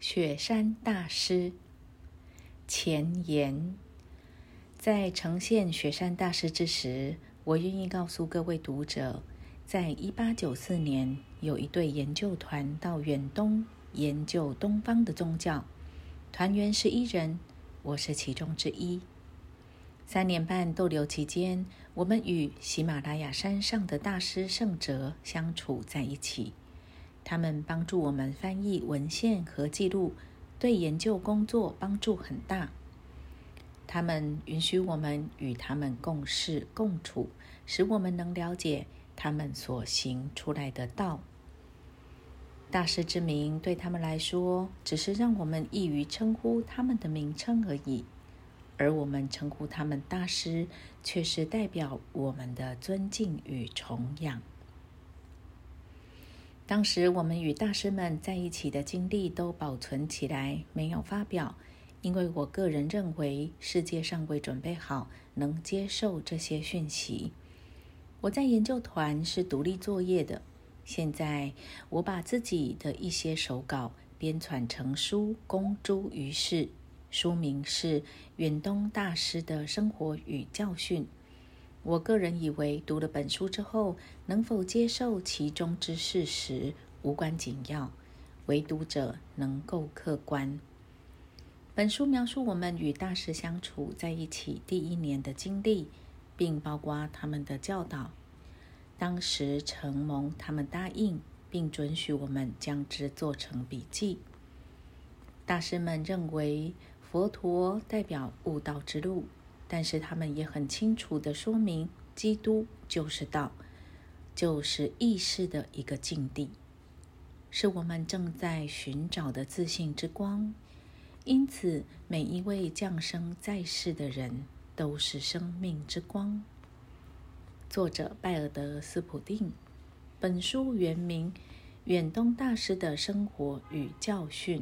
雪山大师前言：在呈现雪山大师之时，我愿意告诉各位读者，在一八九四年，有一队研究团到远东研究东方的宗教，团员是一人，我是其中之一。三年半逗留期间，我们与喜马拉雅山上的大师圣哲相处在一起。他们帮助我们翻译文献和记录，对研究工作帮助很大。他们允许我们与他们共事共处，使我们能了解他们所行出来的道。大师之名对他们来说，只是让我们易于称呼他们的名称而已，而我们称呼他们大师，却是代表我们的尊敬与崇仰。当时我们与大师们在一起的经历都保存起来，没有发表，因为我个人认为世界尚未准备好能接受这些讯息。我在研究团是独立作业的，现在我把自己的一些手稿编纂成书，公诸于世。书名是《远东大师的生活与教训》。我个人以为，读了本书之后，能否接受其中之事实无关紧要，唯读者能够客观。本书描述我们与大师相处在一起第一年的经历，并包括他们的教导。当时承蒙他们答应，并准许我们将之做成笔记。大师们认为，佛陀代表悟道之路。但是他们也很清楚的说明，基督就是道，就是意识的一个境地，是我们正在寻找的自信之光。因此，每一位降生在世的人都是生命之光。作者拜尔德斯普定，本书原名《远东大师的生活与教训》。